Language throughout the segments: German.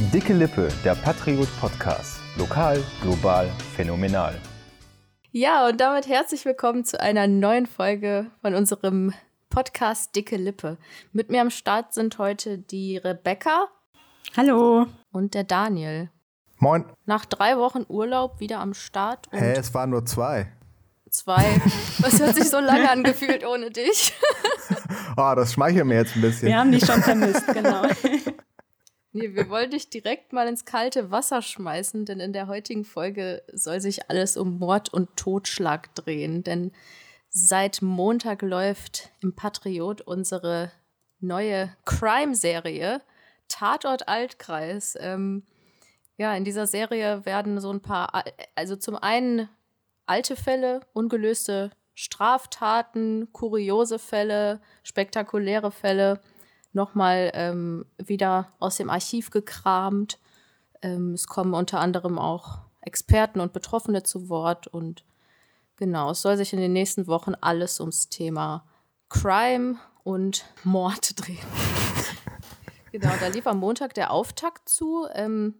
Dicke Lippe, der Patriot Podcast. Lokal, global, phänomenal. Ja, und damit herzlich willkommen zu einer neuen Folge von unserem Podcast Dicke Lippe. Mit mir am Start sind heute die Rebecca. Hallo. Und der Daniel. Moin. Nach drei Wochen Urlaub wieder am Start. Hä, es waren nur zwei. Zwei. Was hat sich so lange angefühlt ohne dich? oh, das schmeichelt mir jetzt ein bisschen. Wir haben dich schon vermisst, genau. Nee, wir wollen dich direkt mal ins kalte Wasser schmeißen, denn in der heutigen Folge soll sich alles um Mord und Totschlag drehen. Denn seit Montag läuft im Patriot unsere neue Crime-Serie Tatort Altkreis. Ähm, ja, in dieser Serie werden so ein paar, also zum einen alte Fälle, ungelöste Straftaten, kuriose Fälle, spektakuläre Fälle nochmal ähm, wieder aus dem Archiv gekramt. Ähm, es kommen unter anderem auch Experten und Betroffene zu Wort und genau, es soll sich in den nächsten Wochen alles ums Thema Crime und Mord drehen. genau, da lief am Montag der Auftakt zu. Ähm,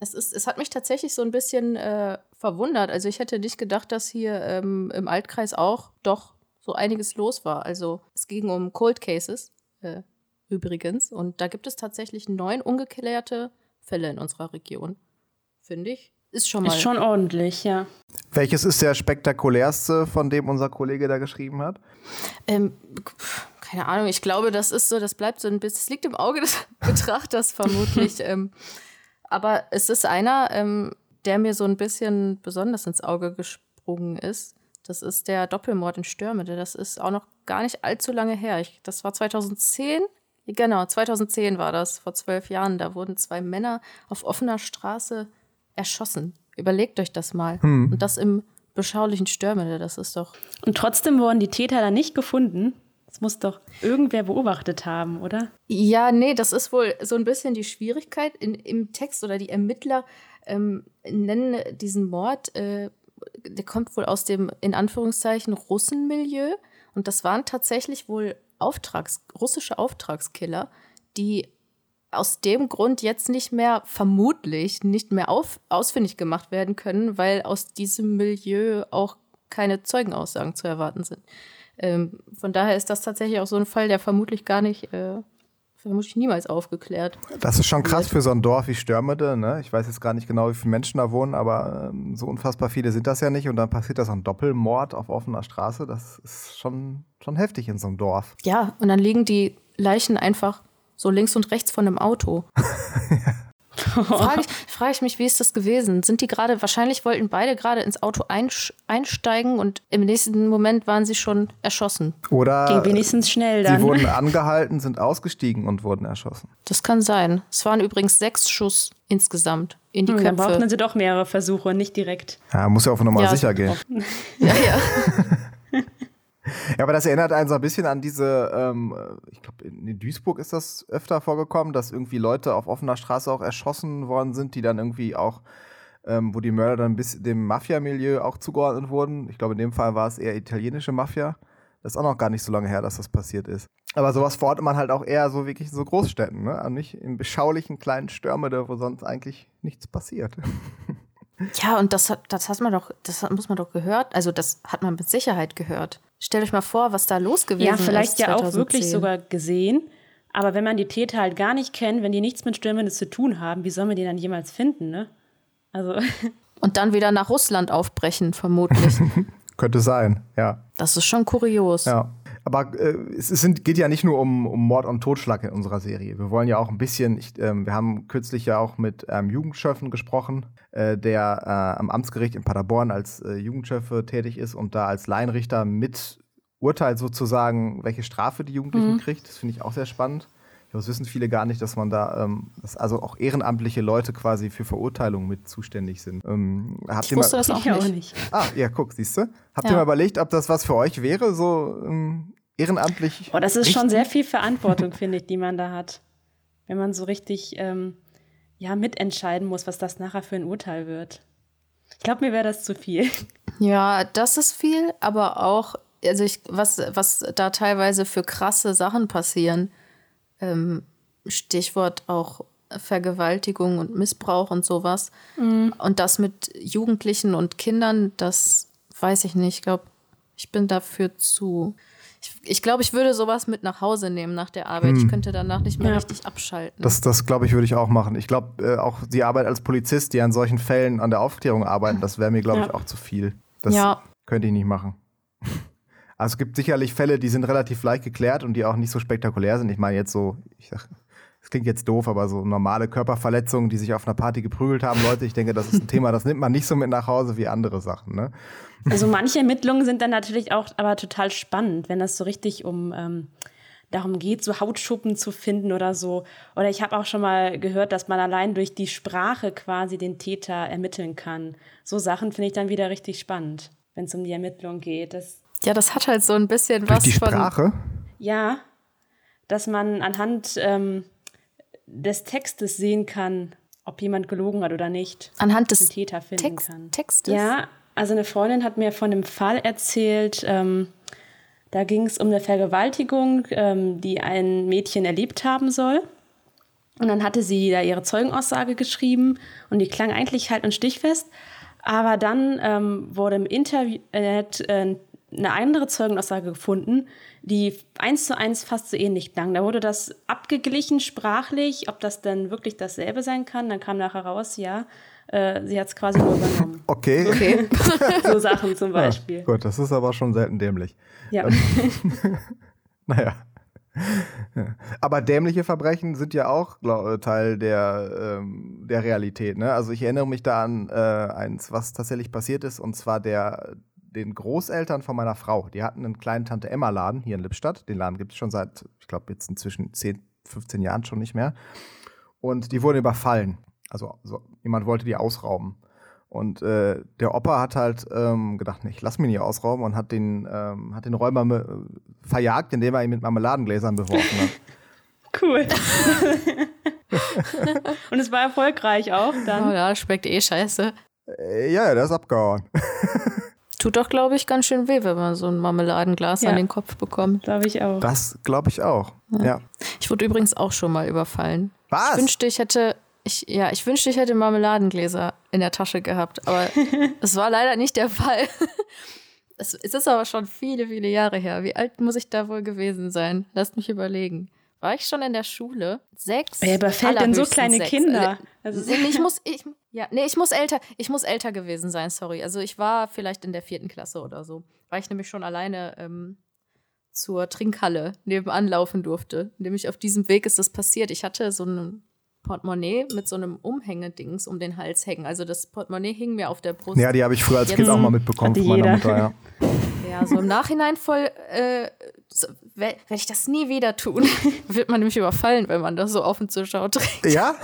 es, ist, es hat mich tatsächlich so ein bisschen äh, verwundert. Also ich hätte nicht gedacht, dass hier ähm, im Altkreis auch doch so einiges los war. Also es ging um Cold Cases. Äh, übrigens. Und da gibt es tatsächlich neun ungeklärte Fälle in unserer Region. Finde ich. Ist schon mal. Ist schon ordentlich, ja. Welches ist der spektakulärste, von dem unser Kollege da geschrieben hat? Ähm, keine Ahnung, ich glaube, das ist so, das bleibt so ein bisschen, es liegt im Auge des Betrachters vermutlich. ähm, aber es ist einer, ähm, der mir so ein bisschen besonders ins Auge gesprungen ist. Das ist der Doppelmord in Stürmede. Das ist auch noch gar nicht allzu lange her. Ich, das war 2010 Genau, 2010 war das, vor zwölf Jahren. Da wurden zwei Männer auf offener Straße erschossen. Überlegt euch das mal. Hm. Und das im beschaulichen Stürmele, das ist doch. Und trotzdem wurden die Täter dann nicht gefunden. Das muss doch irgendwer beobachtet haben, oder? Ja, nee, das ist wohl so ein bisschen die Schwierigkeit in, im Text oder die Ermittler ähm, nennen diesen Mord, äh, der kommt wohl aus dem in Anführungszeichen Russenmilieu. Und das waren tatsächlich wohl Auftrags, russische Auftragskiller, die aus dem Grund jetzt nicht mehr, vermutlich nicht mehr auf, ausfindig gemacht werden können, weil aus diesem Milieu auch keine Zeugenaussagen zu erwarten sind. Ähm, von daher ist das tatsächlich auch so ein Fall, der vermutlich gar nicht äh, vermutlich niemals aufgeklärt. Das ist schon krass für so ein Dorf wie Störmede. Ne? Ich weiß jetzt gar nicht genau, wie viele Menschen da wohnen, aber ähm, so unfassbar viele sind das ja nicht. Und dann passiert da so ein Doppelmord auf offener Straße. Das ist schon, schon heftig in so einem Dorf. Ja, und dann liegen die Leichen einfach so links und rechts von einem Auto. ja. Frage ich, frage ich mich, wie ist das gewesen? Sind die gerade, wahrscheinlich wollten beide gerade ins Auto einsteigen und im nächsten Moment waren sie schon erschossen. Oder Ging wenigstens schnell dann. Sie wurden angehalten, sind ausgestiegen und wurden erschossen. Das kann sein. Es waren übrigens sechs Schuss insgesamt in die hm, Köpfe. Dann brauchten sie doch mehrere Versuche, nicht direkt. Ja, muss ja auf Nummer ja, sicher gehen. Ja, ja. Ja, aber das erinnert einen so ein bisschen an diese, ähm, ich glaube, in Duisburg ist das öfter vorgekommen, dass irgendwie Leute auf offener Straße auch erschossen worden sind, die dann irgendwie auch, ähm, wo die Mörder dann bis dem Mafia-Milieu auch zugeordnet wurden. Ich glaube, in dem Fall war es eher italienische Mafia. Das ist auch noch gar nicht so lange her, dass das passiert ist. Aber sowas verortet man halt auch eher so wirklich in so Großstädten, ne? Und nicht in beschaulichen kleinen Stürme, wo sonst eigentlich nichts passiert. Ja, und das das hat man doch, das muss man doch gehört. Also das hat man mit Sicherheit gehört. Stellt euch mal vor, was da los gewesen ist. Ja, vielleicht ist ja auch wirklich sogar gesehen. Aber wenn man die Täter halt gar nicht kennt, wenn die nichts mit Stürmen zu tun haben, wie soll man die dann jemals finden, ne? Also. Und dann wieder nach Russland aufbrechen, vermutlich. Könnte sein, ja. Das ist schon kurios. Ja. Aber äh, es sind, geht ja nicht nur um, um, Mord und Totschlag in unserer Serie. Wir wollen ja auch ein bisschen, ich, äh, wir haben kürzlich ja auch mit einem ähm, Jugendschöffen gesprochen, äh, der äh, am Amtsgericht in Paderborn als äh, Jugendschöffe tätig ist und da als Laienrichter mit urteilt sozusagen, welche Strafe die Jugendlichen mhm. kriegt. Das finde ich auch sehr spannend. Das wissen viele gar nicht, dass man da, ähm, dass also auch ehrenamtliche Leute quasi für Verurteilungen mit zuständig sind. Ähm, habt ich wusste mal, das auch nicht. auch nicht. Ah, ja, guck, siehst du. Habt ja. ihr mal überlegt, ob das was für euch wäre, so ähm, ehrenamtlich? Oh, das ist richten? schon sehr viel Verantwortung, finde ich, die man da hat. Wenn man so richtig ähm, ja, mitentscheiden muss, was das nachher für ein Urteil wird. Ich glaube, mir wäre das zu viel. Ja, das ist viel, aber auch, also ich, was, was da teilweise für krasse Sachen passieren. Ähm, Stichwort auch Vergewaltigung und Missbrauch und sowas. Mhm. Und das mit Jugendlichen und Kindern, das weiß ich nicht. Ich glaube, ich bin dafür zu. Ich, ich glaube, ich würde sowas mit nach Hause nehmen nach der Arbeit. Hm. Ich könnte danach nicht mehr ja. richtig abschalten. Das, das glaube ich, würde ich auch machen. Ich glaube, äh, auch die Arbeit als Polizist, die an solchen Fällen an der Aufklärung arbeiten, das wäre mir, glaube ja. ich, auch zu viel. Das ja. könnte ich nicht machen. Also es gibt sicherlich Fälle, die sind relativ leicht geklärt und die auch nicht so spektakulär sind. Ich meine jetzt so, ich sag, das klingt jetzt doof, aber so normale Körperverletzungen, die sich auf einer Party geprügelt haben, Leute, ich denke, das ist ein Thema, das nimmt man nicht so mit nach Hause wie andere Sachen. Ne? Also manche Ermittlungen sind dann natürlich auch aber total spannend, wenn das so richtig um ähm, darum geht, so Hautschuppen zu finden oder so. Oder ich habe auch schon mal gehört, dass man allein durch die Sprache quasi den Täter ermitteln kann. So Sachen finde ich dann wieder richtig spannend, wenn es um die Ermittlung geht. Das ja, das hat halt so ein bisschen durch was die Sprache? Ja, dass man anhand ähm, des Textes sehen kann, ob jemand gelogen hat oder nicht. Anhand des Täter finden Text kann. Textes? Ja, also eine Freundin hat mir von einem Fall erzählt, ähm, da ging es um eine Vergewaltigung, ähm, die ein Mädchen erlebt haben soll. Und dann hatte sie da ihre Zeugenaussage geschrieben und die klang eigentlich halt und stichfest. Aber dann ähm, wurde im Internet äh, eine andere Zeugenaussage gefunden, die eins zu eins fast so ähnlich klang. Da wurde das abgeglichen sprachlich, ob das denn wirklich dasselbe sein kann. Dann kam nachher raus, ja, äh, sie hat es quasi nur übernommen. Okay. okay. so Sachen zum Beispiel. Ja, gut, das ist aber schon selten dämlich. Ja. naja. Aber dämliche Verbrechen sind ja auch glaub, Teil der, ähm, der Realität. Ne? Also ich erinnere mich da an äh, eins, was tatsächlich passiert ist, und zwar der, den Großeltern von meiner Frau. Die hatten einen kleinen Tante-Emma-Laden hier in Lippstadt. Den Laden gibt es schon seit, ich glaube, jetzt inzwischen 10, 15 Jahren schon nicht mehr. Und die wurden überfallen. Also so, jemand wollte die ausrauben. Und äh, der Opa hat halt ähm, gedacht, nee, ich lass mich nicht ausrauben und hat den, ähm, hat den Räuber äh, verjagt, indem er ihn mit Marmeladengläsern beworfen hat. Cool. und es war erfolgreich auch dann. Oh ja, schmeckt eh scheiße. Äh, ja, der ist abgehauen. Tut doch, glaube ich, ganz schön weh, wenn man so ein Marmeladenglas ja. an den Kopf bekommt. Glaube ich auch. Das glaube ich auch. Ja. ja. Ich wurde übrigens auch schon mal überfallen. Was? Ich wünschte, ich hätte, ich, ja, ich wünschte, ich hätte Marmeladengläser in der Tasche gehabt, aber es war leider nicht der Fall. es, es ist aber schon viele, viele Jahre her. Wie alt muss ich da wohl gewesen sein? Lasst mich überlegen war ich schon in der Schule. Sechs. Wer überfällt denn so kleine sechs. Kinder? Also, also ich muss, ich, ja, nee, ich muss älter, ich muss älter gewesen sein, sorry. Also ich war vielleicht in der vierten Klasse oder so, weil ich nämlich schon alleine ähm, zur Trinkhalle nebenan laufen durfte. Nämlich auf diesem Weg ist das passiert. Ich hatte so ein Portemonnaie mit so einem Umhängedings um den Hals hängen. Also das Portemonnaie hing mir auf der Brust. Ja, die habe ich früher als Jetzt, Kind auch mal mitbekommen von meiner Mutter, ja. Ja, so im Nachhinein voll äh, werde ich das nie wieder tun. Wird man nämlich überfallen, wenn man das so offen zur Schau trägt. Ja?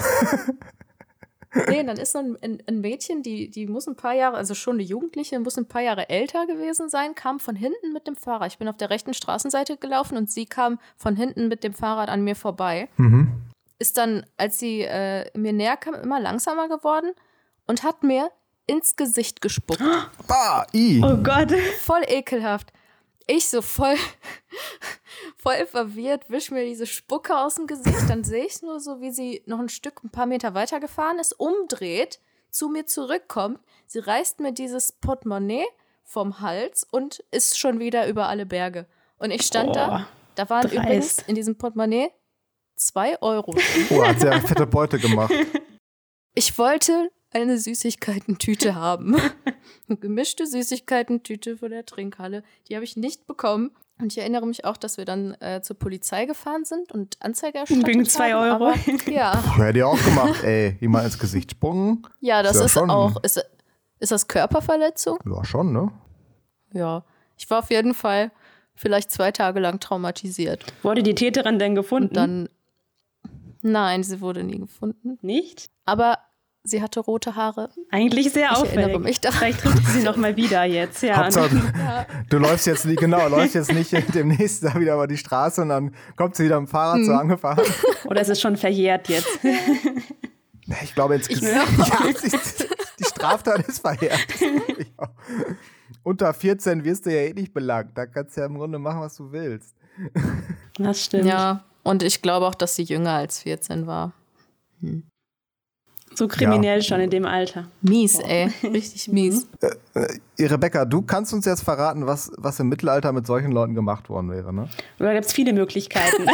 nee, dann ist so ein, ein, Mädchen, die, die muss ein paar Jahre, also schon eine Jugendliche, muss ein paar Jahre älter gewesen sein, kam von hinten mit dem Fahrrad. Ich bin auf der rechten Straßenseite gelaufen und sie kam von hinten mit dem Fahrrad an mir vorbei. Mhm. Ist dann, als sie äh, mir näher kam, immer langsamer geworden und hat mir ins Gesicht gespuckt. Bah, i. Oh Gott. Voll ekelhaft. Ich so voll, voll verwirrt, wisch mir diese Spucke aus dem Gesicht. Dann sehe ich nur so, wie sie noch ein Stück, ein paar Meter weiter gefahren ist, umdreht, zu mir zurückkommt. Sie reißt mir dieses Portemonnaie vom Hals und ist schon wieder über alle Berge. Und ich stand oh, da. Da waren dreist. übrigens in diesem Portemonnaie zwei Euro. Oh, hat sie eine fette Beute gemacht. Ich wollte eine Süßigkeitentüte haben. eine gemischte Süßigkeitentüte von der Trinkhalle. Die habe ich nicht bekommen. Und ich erinnere mich auch, dass wir dann äh, zur Polizei gefahren sind und Anzeige erstattet Wegen zwei Euro. Aber, ja. Hätte ich auch gemacht, ey. Jemand ins Gesicht sprungen. Ja, das ist, ist ja auch. Ist, ist das Körperverletzung? Ja, schon, ne? Ja. Ich war auf jeden Fall vielleicht zwei Tage lang traumatisiert. Wurde die Täterin denn gefunden? Und dann. Nein, sie wurde nie gefunden. Nicht? Aber Sie hatte rote Haare. Eigentlich sehr ich auffällig. Mich daran. Vielleicht trifft sie noch mal wieder jetzt. Ja. Hauptsache, ja. du läufst jetzt nicht, genau, läufst jetzt nicht demnächst da wieder über die Straße und dann kommt sie wieder am Fahrrad hm. so angefahren. Oder ist es schon verjährt jetzt? Ich glaube jetzt, ich ja, die Straftat ist verjährt. Unter 14 wirst du ja eh nicht belangt. Da kannst du ja im Grunde machen, was du willst. Das stimmt. Ja, und ich glaube auch, dass sie jünger als 14 war. Hm. So kriminell ja. schon in dem Alter. Mies, ey. Richtig mies. Äh, äh, Rebecca, du kannst uns jetzt verraten, was, was im Mittelalter mit solchen Leuten gemacht worden wäre, ne? Da gibt es viele Möglichkeiten.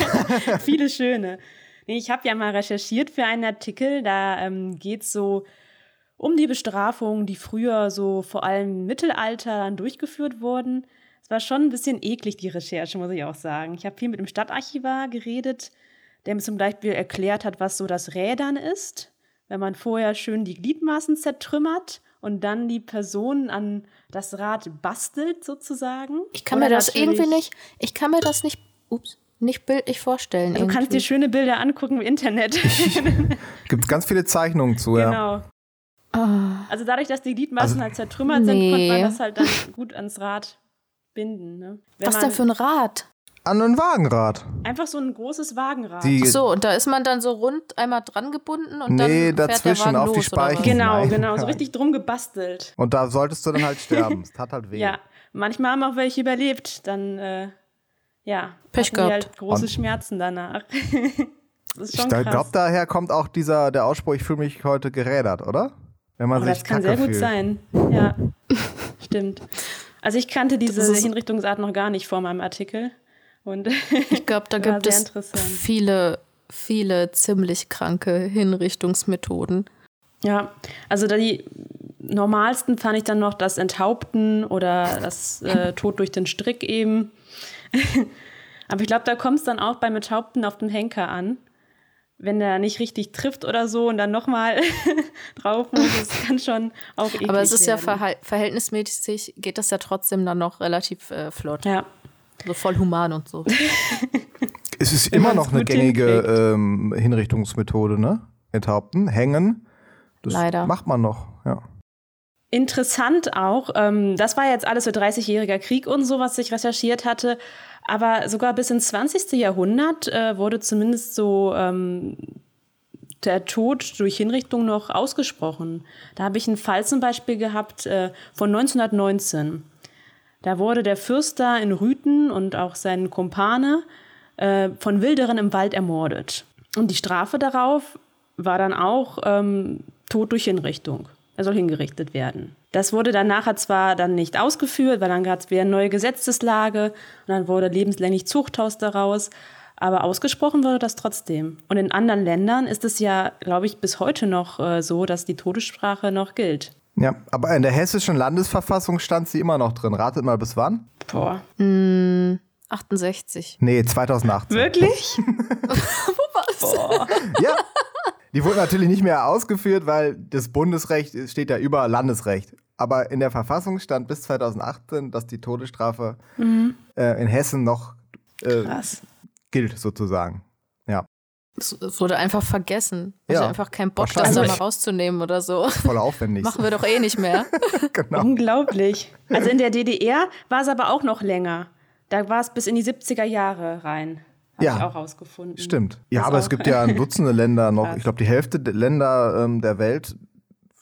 viele schöne. Nee, ich habe ja mal recherchiert für einen Artikel. Da ähm, geht es so um die Bestrafungen, die früher so vor allem im Mittelalter dann durchgeführt wurden. Es war schon ein bisschen eklig, die Recherche, muss ich auch sagen. Ich habe viel mit dem Stadtarchivar geredet, der mir zum Beispiel erklärt hat, was so das Rädern ist wenn man vorher schön die Gliedmaßen zertrümmert und dann die Person an das Rad bastelt sozusagen. Ich kann Oder mir das irgendwie nicht, ich kann mir das nicht, ups, nicht bildlich vorstellen. Du irgendwie. kannst dir schöne Bilder angucken im Internet. Gibt ganz viele Zeichnungen zu, ja. Genau. Ah. Also dadurch, dass die Gliedmaßen also, halt zertrümmert nee. sind, konnte man das halt dann gut ans Rad binden. Ne? Was denn für ein Rad? An ein Wagenrad. Einfach so ein großes Wagenrad. Die Ach so, und da ist man dann so rund einmal dran gebunden und nee, dann fährt dazwischen der Wagen auf los, die Speichen. Genau, Nein. genau, so richtig drum gebastelt. Und da solltest du dann halt sterben. Es tat halt weh. Ja, manchmal haben auch welche überlebt. Dann, äh, ja, Pech gehabt. halt große und Schmerzen danach. das ist schon ich glaube, daher kommt auch dieser, der Ausspruch, ich fühle mich heute gerädert, oder? Wenn man oh, sich das kann sehr gut fühlt. sein. Ja, stimmt. Also ich kannte diese Hinrichtungsart noch gar nicht vor meinem Artikel. Und ich glaube, da gibt es viele, viele ziemlich kranke Hinrichtungsmethoden. Ja, also die normalsten fand ich dann noch das Enthaupten oder das äh, Tod durch den Strick eben. Aber ich glaube, da kommt es dann auch beim Enthaupten auf den Henker an. Wenn der nicht richtig trifft oder so und dann nochmal drauf muss, das kann schon auch eklig Aber es ist werden. ja verhältnismäßig, geht das ja trotzdem dann noch relativ äh, flott. Ja, so voll human und so. es ist immer noch eine gängige ähm, Hinrichtungsmethode, ne? Enthaupten, hängen. Das Leider. macht man noch, ja. Interessant auch, ähm, das war jetzt alles so 30-jähriger Krieg und so, was ich recherchiert hatte. Aber sogar bis ins 20. Jahrhundert äh, wurde zumindest so ähm, der Tod durch Hinrichtung noch ausgesprochen. Da habe ich einen Fall zum Beispiel gehabt äh, von 1919. Da wurde der Fürster in Rüten und auch sein Kumpane äh, von Wilderern im Wald ermordet. Und die Strafe darauf war dann auch ähm, Tod durch Hinrichtung. Er soll hingerichtet werden. Das wurde dann nachher zwar dann nicht ausgeführt, weil dann gab es wieder eine neue Gesetzeslage und dann wurde lebenslänglich Zuchthaus daraus. Aber ausgesprochen wurde das trotzdem. Und in anderen Ländern ist es ja, glaube ich, bis heute noch äh, so, dass die Todessprache noch gilt. Ja, aber in der hessischen Landesverfassung stand sie immer noch drin. Ratet mal bis wann? Boah. Mm, 68. Nee, 2018. Wirklich? was? Boah. Ja. Die wurde natürlich nicht mehr ausgeführt, weil das Bundesrecht steht ja über Landesrecht. Aber in der Verfassung stand bis 2018, dass die Todesstrafe mhm. äh, in Hessen noch äh, gilt, sozusagen. Es wurde einfach vergessen. Ich hatte einfach keinen Bock, das da mal rauszunehmen oder so. Voll aufwendig. Machen wir doch eh nicht mehr. genau. Unglaublich. Also in der DDR war es aber auch noch länger. Da war es bis in die 70er Jahre rein. Habe ja, ich auch rausgefunden. Stimmt. Ja, das aber es gibt ja Dutzende Länder noch. Ich glaube, die Hälfte der Länder ähm, der Welt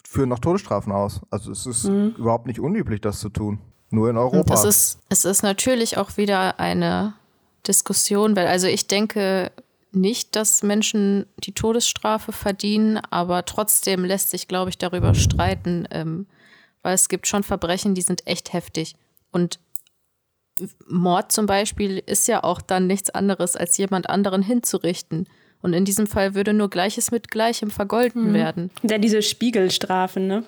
führen noch Todesstrafen aus. Also es ist mhm. überhaupt nicht unüblich, das zu tun. Nur in Europa. Es ist, es ist natürlich auch wieder eine Diskussion, weil also ich denke, nicht, dass Menschen die Todesstrafe verdienen, aber trotzdem lässt sich, glaube ich, darüber streiten, ähm, weil es gibt schon Verbrechen, die sind echt heftig. Und Mord zum Beispiel ist ja auch dann nichts anderes, als jemand anderen hinzurichten. Und in diesem Fall würde nur Gleiches mit Gleichem vergolten mhm. werden. Ja, diese Spiegelstrafen, ne?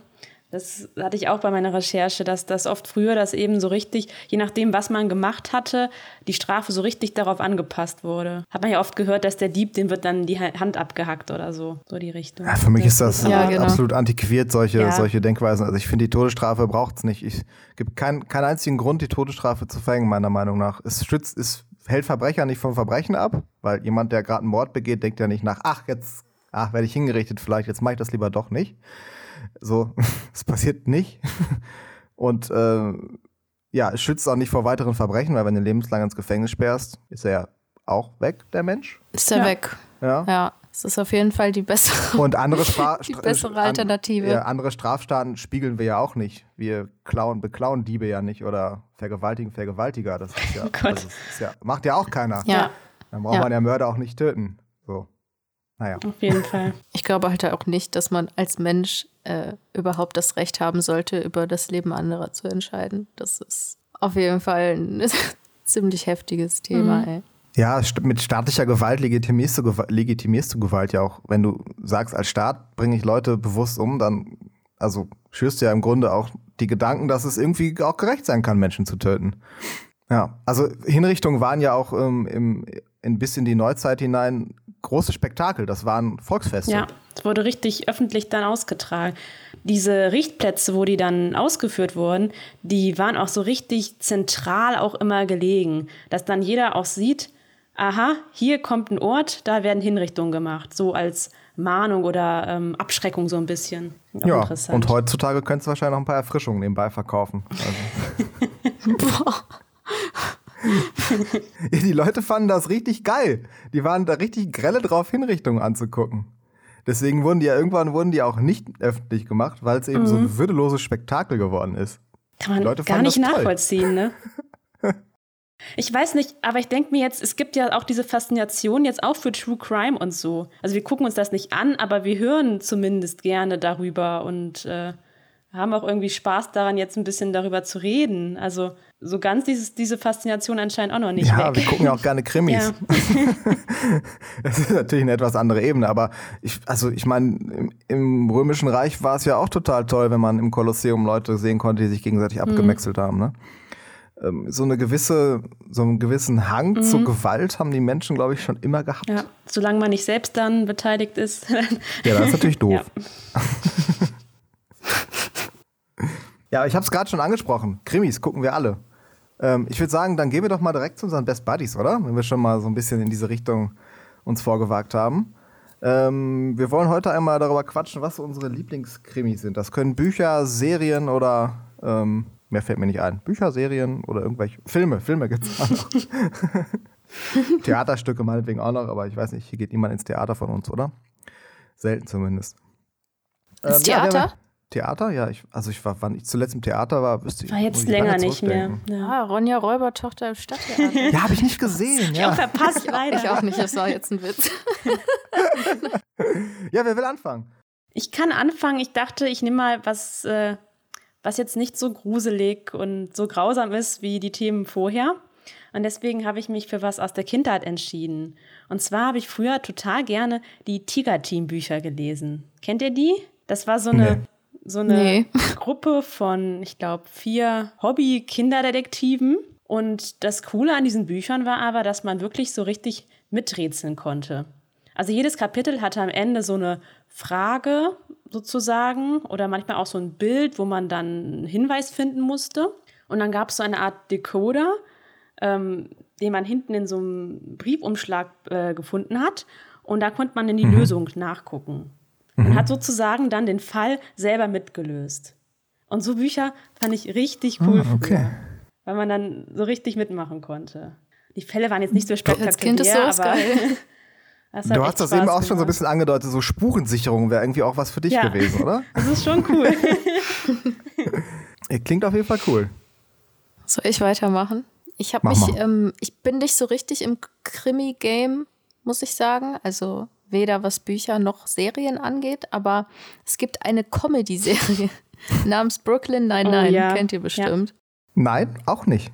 Das hatte ich auch bei meiner Recherche, dass das oft früher das eben so richtig, je nachdem, was man gemacht hatte, die Strafe so richtig darauf angepasst wurde. Hat man ja oft gehört, dass der Dieb, dem wird dann die Hand abgehackt oder so, so die Richtung. Ja, für mich ist das ja, genau. absolut antiquiert, solche, ja. solche Denkweisen. Also ich finde, die Todesstrafe braucht es nicht. Es gibt keinen kein einzigen Grund, die Todesstrafe zu verhängen, meiner Meinung nach. Es schützt, es hält Verbrecher nicht vom Verbrechen ab, weil jemand, der gerade einen Mord begeht, denkt ja nicht nach, ach, jetzt, ach, werde ich hingerichtet vielleicht, jetzt mache ich das lieber doch nicht so, es passiert nicht. Und äh, ja, es schützt auch nicht vor weiteren Verbrechen, weil wenn du lebenslang ins Gefängnis sperrst, ist er ja auch weg, der Mensch. Ist er ja. weg. Ja. ja. Es ist auf jeden Fall die bessere, Und andere, Stra die bessere Alternative. An, ja, andere Strafstaaten spiegeln wir ja auch nicht. Wir klauen, beklauen Diebe ja nicht oder vergewaltigen Vergewaltiger. Das ist ja, oh also ist ja macht ja auch keiner. Ja. Dann braucht man ja Mörder auch nicht töten. So. Naja. Auf jeden Fall. Ich glaube halt auch nicht, dass man als Mensch äh, überhaupt das Recht haben sollte, über das Leben anderer zu entscheiden. Das ist auf jeden Fall ein ziemlich heftiges Thema, Mhm. ey. Ja, st- mit staatlicher Gewalt legitimierst du, Gewa- legitimierst du Gewalt ja auch. Wenn du sagst, als Staat bringe ich Leute bewusst um, dann also schürst du ja im Grunde auch die Gedanken, dass es irgendwie auch gerecht sein kann, Menschen zu töten. Ja, also Hinrichtungen waren ja auch ähm, im, in bis in die Neuzeit hinein große Spektakel. Das waren Volksfeste. Ja, es wurde richtig öffentlich dann ausgetragen. Diese Richtplätze, wo die dann ausgeführt wurden, die waren auch so richtig zentral auch immer gelegen, dass dann jeder auch sieht, aha, hier kommt ein Ort, da werden Hinrichtungen gemacht, so als Mahnung oder ähm, Abschreckung so ein bisschen. Auch Ja, interessant. und heutzutage könntest du wahrscheinlich noch ein paar Erfrischungen nebenbei verkaufen. Also. Ja, die Leute fanden das richtig geil. Die waren da richtig grelle drauf, Hinrichtungen anzugucken. Deswegen wurden die ja irgendwann wurden die auch nicht öffentlich gemacht, weil es eben so ein würdeloses Spektakel geworden ist. Kann man Leute gar nicht nachvollziehen, ne? Ich weiß nicht, aber ich denke mir jetzt, es gibt ja auch diese Faszination jetzt auch für True Crime und so. Also wir gucken uns das nicht an, aber wir hören zumindest gerne darüber und äh, haben auch irgendwie Spaß daran, jetzt ein bisschen darüber zu reden. Also so ganz dieses, diese Faszination anscheinend auch noch nicht ja, weg. wir gucken ja auch gerne Krimis. Ja. Das ist natürlich eine etwas andere Ebene, aber ich, also ich meine, im, im Römischen Reich war es ja auch total toll, wenn man im Kolosseum Leute sehen konnte, die sich gegenseitig Mhm. abgemäxelt haben. Ne? Ähm, So eine gewisse, so einen gewissen Hang zur Gewalt haben die Menschen, glaube ich, schon immer gehabt. Mhm. ja, solange man nicht selbst dann beteiligt ist. Ja, das ist natürlich doof. Ja. Ja, ich habe es gerade schon angesprochen. Krimis gucken wir alle. Ähm, ich würde sagen, dann gehen wir doch mal direkt zu unseren Best Buddies, oder? Wenn wir schon mal so ein bisschen in diese Richtung uns vorgewagt haben. Ähm, wir wollen heute einmal darüber quatschen, was unsere Lieblingskrimis sind. Das können Bücher, Serien oder ähm, mehr fällt mir nicht ein. Bücher, Serien oder irgendwelche Filme. Filme gibt es auch noch. Theaterstücke meinetwegen auch noch, aber ich weiß nicht, hier geht niemand ins Theater von uns, oder? Selten zumindest. Ins Ähm, ja, Theater? haben- Theater, ja. Ich, also ich war, wann ich zuletzt im Theater war, wüsste ich. War jetzt ich länger nicht mehr. Ja. Ah, Ronja Räubertochter im Stadttheater. Ja, habe ich nicht gesehen. Ja. Ja. Verpasst leider. ich auch nicht, das war jetzt ein Witz. ja, wer will anfangen? Ich kann anfangen. Ich dachte, ich nehme mal was, äh, was jetzt nicht so gruselig und so grausam ist wie die Themen vorher. Und deswegen habe ich mich für was aus der Kindheit entschieden. Und zwar habe ich früher total gerne die Tiger-Team-Bücher gelesen. Kennt ihr die? Das war so eine, Nee. So eine Nee. Gruppe von, ich glaube, vier Hobby-Kinderdetektiven. Und das Coole an diesen Büchern war aber, dass man wirklich so richtig miträtseln konnte. Also jedes Kapitel hatte am Ende so eine Frage sozusagen oder manchmal auch so ein Bild, wo man dann einen Hinweis finden musste. Und dann gab es so eine Art Decoder, ähm, den man hinten in so einem Briefumschlag äh, gefunden hat. Und da konnte man in die Lösung nachgucken. Man hat sozusagen dann den Fall selber mitgelöst. Und so Bücher fand ich richtig cool Ah, okay. früher, weil man dann so richtig mitmachen konnte. Die Fälle waren jetzt nicht so spektakulär, Als Kind ist sowas aber geil. das Du hast das Spaß eben auch schon so ein gemacht. bisschen angedeutet, so Spurensicherung wäre irgendwie auch was für dich Ja. gewesen, oder? Das ist schon cool. Klingt auf jeden Fall cool. Soll ich weitermachen? Ich habe mich, ähm, ich bin nicht so richtig im Krimi-Game, muss ich sagen. Also weder was Bücher noch Serien angeht, aber es gibt eine Comedy-Serie namens Brooklyn Nine-Nine. Oh, ja. Kennt ihr bestimmt. Nein, auch nicht.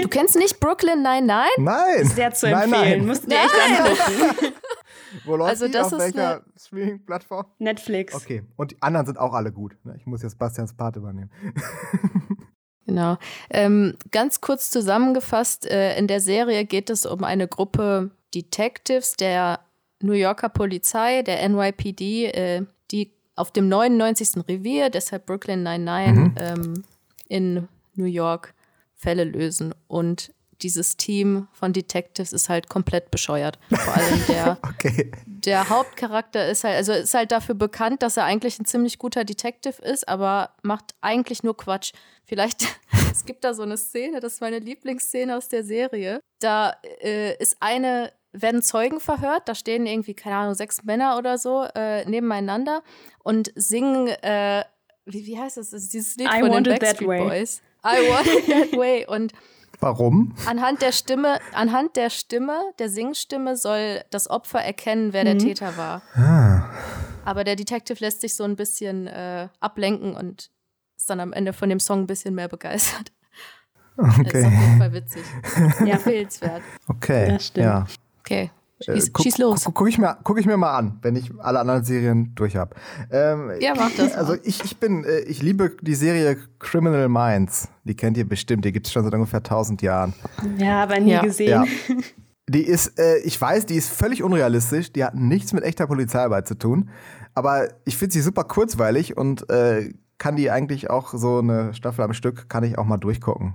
Du kennst nicht Brooklyn Nine-Nine? Nein. Sehr zu nein, empfehlen. Nein. Musst du dir echt angucken. Wo läuft Also die? das Auf ist welcher Streaming-Plattform? Netflix. Okay. Und die anderen sind auch alle gut. ne? Ich muss jetzt Bastians Part übernehmen. Genau. Ähm, ganz kurz zusammengefasst, äh, in der Serie geht es um eine Gruppe Detectives der New Yorker Polizei, der NYPD, äh, die auf dem 99. Revier, deshalb Brooklyn 99, Mhm. ähm, in New York Fälle lösen. Und dieses Team von Detectives ist halt komplett bescheuert. Vor allem der Okay. der Hauptcharakter ist halt, also ist halt dafür bekannt, dass er eigentlich ein ziemlich guter Detective ist, aber macht eigentlich nur Quatsch. Vielleicht, es gibt da so eine Szene, das ist meine Lieblingsszene aus der Serie. Da äh, ist eine, werden Zeugen verhört, da stehen irgendwie, keine Ahnung, sechs Männer oder so äh, nebeneinander und singen, äh, wie, wie heißt das? Das dieses Lied I von den Want It That Backstreet Way. Boys. I want it that way. Und Warum? Anhand der Stimme, anhand der Stimme, der Singstimme soll das Opfer erkennen, wer der Mhm. Täter war. Ah. Aber der Detective lässt sich so ein bisschen äh, ablenken und ist dann am Ende von dem Song ein bisschen mehr begeistert. Das ist auf Okay. jeden Fall witzig. Ja. Empfehlenswert. Okay. Das stimmt. Ja. Okay, Äh, schieß, guck, schieß los. Guck, guck, ich mir, guck ich mir mal an, wenn ich alle anderen Serien durch habe. Ähm, Ja, mach das. Also ich, ich bin, äh, ich liebe die Serie Criminal Minds. Die kennt ihr bestimmt, die gibt es schon seit ungefähr 1000 Jahren. Ja, aber nie Ja. gesehen. Ja. Die ist, äh, ich weiß, die ist völlig unrealistisch, die hat nichts mit echter Polizeiarbeit zu tun. Aber ich finde sie super kurzweilig und äh, kann die eigentlich auch so eine Staffel am Stück, kann ich auch mal durchgucken.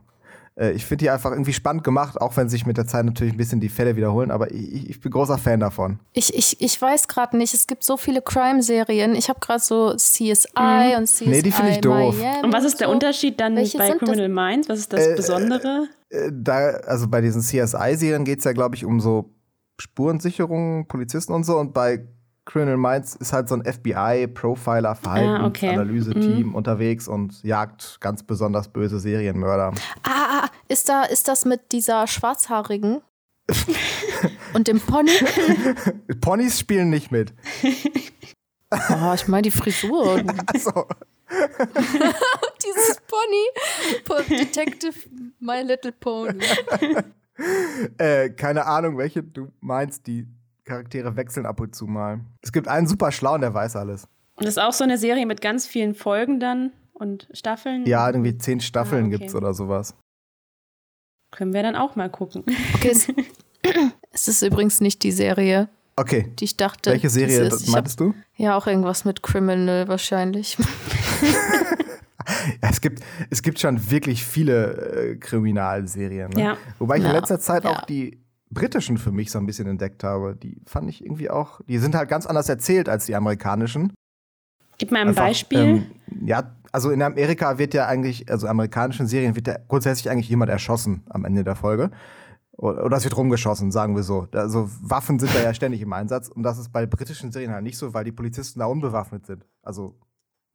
Äh, ich finde die einfach irgendwie spannend gemacht, auch wenn sich mit der Zeit natürlich ein bisschen die Fälle wiederholen, aber ich, ich bin großer Fan davon. Ich, ich, ich weiß gerade nicht, es gibt so viele Crime-Serien. Ich habe gerade so CSI und CSI Nee, die finde ich doof. Miami Und was ist der so. Unterschied dann Welche bei sind das? Criminal Minds? Was ist das Äh, Besondere? Äh, da, also bei diesen CSI-Serien geht es ja, glaube ich, um so Spurensicherung, Polizisten und so. Und bei Criminal Minds ist halt so ein FBI-Profiler, Verhaltensanalyse-Team unterwegs und jagt ganz besonders böse Serienmörder. Ah, ah, ah, ist, da, ist das mit dieser Schwarzhaarigen? und dem Pony? Ponys spielen nicht mit. Oh, ich meine die Frisur. Also, Dieses Pony. Po- Detective My Little Pony. äh, keine Ahnung, welche du meinst. Die Charaktere wechseln ab und zu mal. Es gibt einen super Schlauen, der weiß alles. Und das ist auch so eine Serie mit ganz vielen Folgen dann und Staffeln. Ja, irgendwie zehn Staffeln Ah, okay. gibt's oder sowas. Können wir dann auch mal gucken. Okay, es, es ist übrigens nicht die Serie, Okay. die ich dachte. Welche Serie ist. Ich hab, meintest du? ja, auch irgendwas mit Criminal wahrscheinlich. Ja, es gibt, es gibt schon wirklich viele äh, Kriminalserien. Ne? Ja. Wobei ich in Ja, letzter Zeit ja. auch die britischen für mich so ein bisschen entdeckt habe. Die fand ich irgendwie auch, die sind halt ganz anders erzählt als die amerikanischen. Gib mal ein Einfach, Beispiel. Ähm, ja, also in Amerika wird ja eigentlich, also amerikanischen Serien wird ja grundsätzlich eigentlich jemand erschossen am Ende der Folge. Oder, es wird rumgeschossen, sagen wir so. Also Waffen sind da ja ständig im Einsatz. Und das ist bei britischen Serien halt nicht so, weil die Polizisten da unbewaffnet sind. Also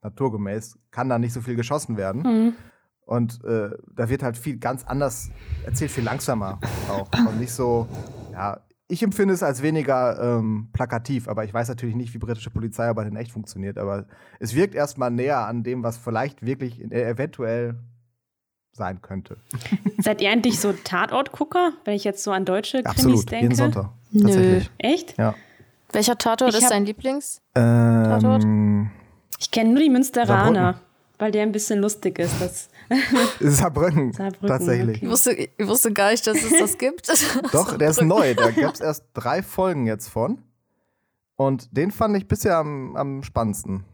naturgemäß kann da nicht so viel geschossen werden. Mhm. Und äh, da wird halt viel ganz anders erzählt, viel langsamer auch. Und nicht so, ja, ich empfinde es als weniger ähm, plakativ, aber ich weiß natürlich nicht, wie britische Polizeiarbeit in echt funktioniert. Aber es wirkt erstmal näher an dem, was vielleicht wirklich äh, eventuell sein könnte. Seid ihr eigentlich so Tatortgucker, wenn ich jetzt so an deutsche Krimis Absolut, denke? jeden Sonntag. Nö. Echt? Ja. Welcher Tatort Ich ist dein Lieblings? Ähm, Ich kenne nur die Münsteraner, Saarbrücken. Weil der ein bisschen lustig ist. Das Saarbrücken, Saarbrücken, tatsächlich. Ich wusste, ich wusste gar nicht, dass es das gibt. Doch, der ist neu. Da gab es erst drei Folgen jetzt von. Und den fand ich bisher am, am spannendsten.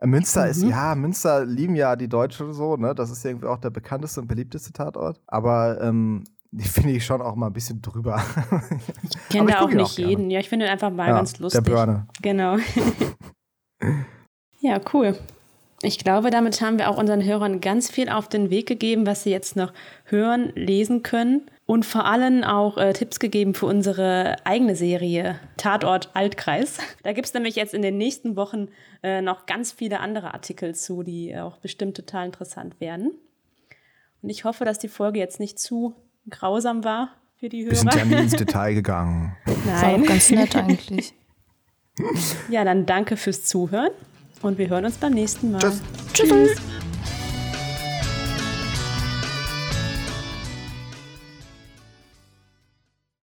Äh, Münster ist, Mhm. ja, Münster lieben ja die Deutsche so, ne? Das ist irgendwie auch der bekannteste und beliebteste Tatort. Aber ähm, die finde ich schon auch mal ein bisschen drüber. Ich kenne da auch nicht auch jeden. Ja, ich finde ihn einfach mal Ja, ganz lustig. Der Börne. Genau. ja, cool. Ich glaube, damit haben wir auch unseren Hörern ganz viel auf den Weg gegeben, was sie jetzt noch hören, lesen können. Und vor allem auch äh, Tipps gegeben für unsere eigene Serie Tatort Altkreis. Da gibt es nämlich jetzt in den nächsten Wochen äh, noch ganz viele andere Artikel zu, die auch bestimmt total interessant werden. Und ich hoffe, dass die Folge jetzt nicht zu grausam war für die Wir sind Hörer. ja nie ins Detail gegangen. War auch Nein. ganz nett eigentlich. Ja, dann danke fürs Zuhören und wir hören uns beim nächsten Mal. Tschüss. Tschüss.